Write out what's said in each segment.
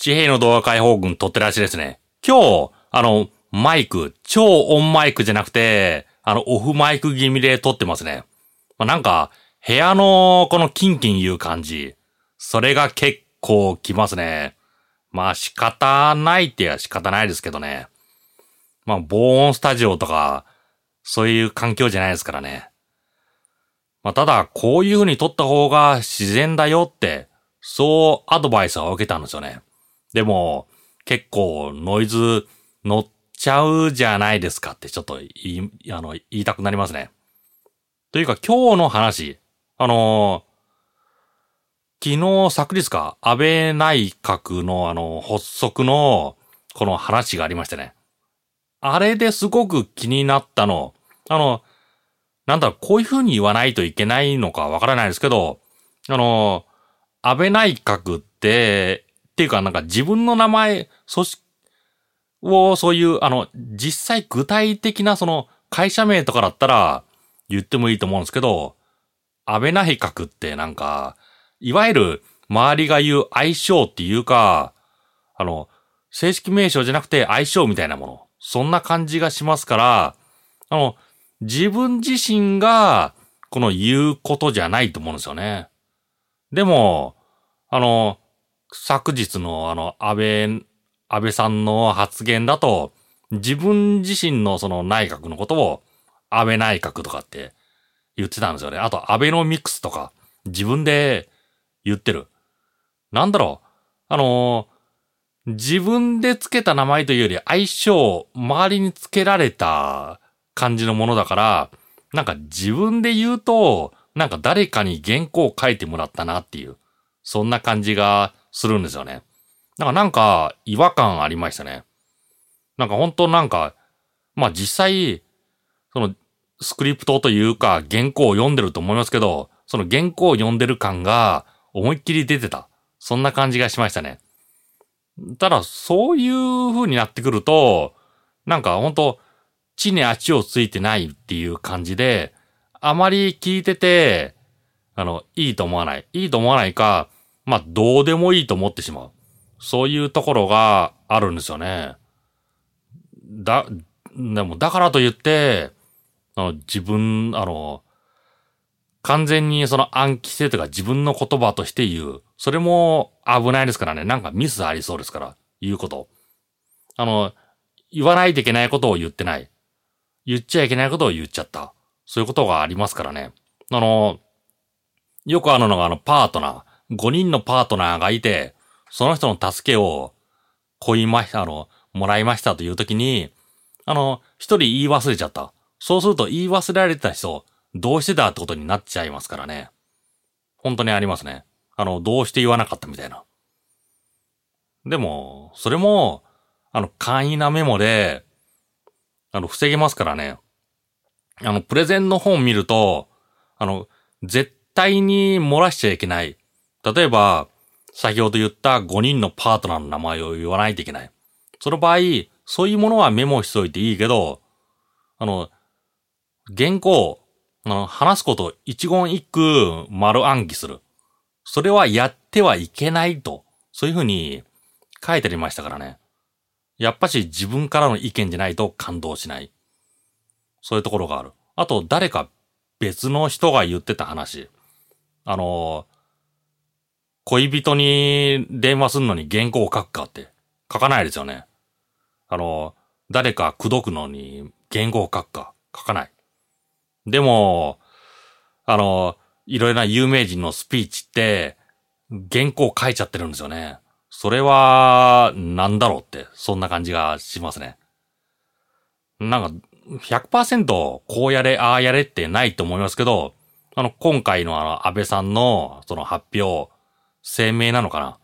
地平の動画解放軍撮ってるらしいですね。今日、あの、マイク、超オンマイクじゃなくて、あの、オフマイク気味で撮ってますね。まあ、なんか、部屋のこのキンキン言う感じ。それが結構きますね。まあ仕方ないってや仕方ないですけどね。まあ防音スタジオとか、そういう環境じゃないですからね。まあただ、こういう風に撮った方が自然だよって、そうアドバイスを受けたんですよね。でも、結構ノイズ乗っちゃうじゃないですかってちょっと言い、あの、言いたくなりますね。というか今日の話、あのー、昨日、昨日か、安倍内閣のあの、発足の、この話がありましてね。あれですごく気になったの。あの、なんだろう、こういう風に言わないといけないのかわからないですけど、あの、安倍内閣って、っていうかなんか自分の名前、組織をそういう、あの、実際具体的なその会社名とかだったら言ってもいいと思うんですけど、安倍内閣ってなんか、いわゆる周りが言う相性っていうか、あの、正式名称じゃなくて相性みたいなもの。そんな感じがしますから、あの、自分自身が、この言うことじゃないと思うんですよね。でも、あの、昨日のあの、安倍、安倍さんの発言だと、自分自身のその内閣のことを、安倍内閣とかって言ってたんですよね。あと、アベノミクスとか、自分で言ってる。なんだろう。あのー、自分で付けた名前というより相性、周りに付けられた感じのものだから、なんか自分で言うと、なんか誰かに原稿を書いてもらったなっていう、そんな感じがするんですよね。だからなんか違和感ありましたね。なんか本当なんか、まあ実際、そのスクリプトというか原稿を読んでると思いますけど、その原稿を読んでる感が思いっきり出てた。そんな感じがしましたね。ただ、そういう風になってくると、なんか本当地に足をついてないっていう感じで、あまり聞いてて、あの、いいと思わない。いいと思わないか、まあ、どうでもいいと思ってしまう。そういうところがあるんですよね。だ、でも、だからと言って、あの、自分、あの、完全にその暗記性とか自分の言葉として言う。それも危ないですからね。なんかミスありそうですから。言うこと。あの、言わないといけないことを言ってない。言っちゃいけないことを言っちゃった。そういうことがありますからね。あの、よくあるのがあのパートナー。5人のパートナーがいて、その人の助けを、こいました、あの、もらいましたというときに、あの、一人言い忘れちゃった。そうすると言い忘れられてた人、どうしてだってことになっちゃいますからね。本当にありますね。あの、どうして言わなかったみたいな。でも、それも、あの、簡易なメモで、あの、防げますからね。あの、プレゼンの本見ると、あの、絶対に漏らしちゃいけない。例えば、先ほど言った5人のパートナーの名前を言わないといけない。その場合、そういうものはメモしといていいけど、あの、原稿、あの、話すこと一言一句丸暗記する。それはやってはいけないと、そういうふうに書いてありましたからね。やっぱし自分からの意見じゃないと感動しない。そういうところがある。あと、誰か別の人が言ってた話。あの、恋人に電話するのに原稿を書くかって書かないですよね。あの、誰か口説くのに原稿を書くか書かない。でも、あの、いろいろな有名人のスピーチって、原稿書いちゃってるんですよね。それは、なんだろうって、そんな感じがしますね。なんか、100%こうやれ、ああやれってないと思いますけど、あの、今回のあの、安倍さんの、その発表、声明なのかな？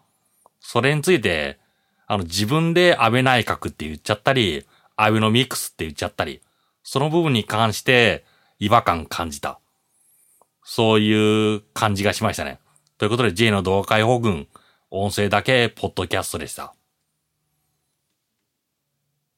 それについて、あの、自分で安倍内閣って言っちゃったり、安倍のミックスって言っちゃったり、その部分に関して、違和感感じた。そういう感じがしましたね。ということで J の同解放軍、音声だけポッドキャストでした。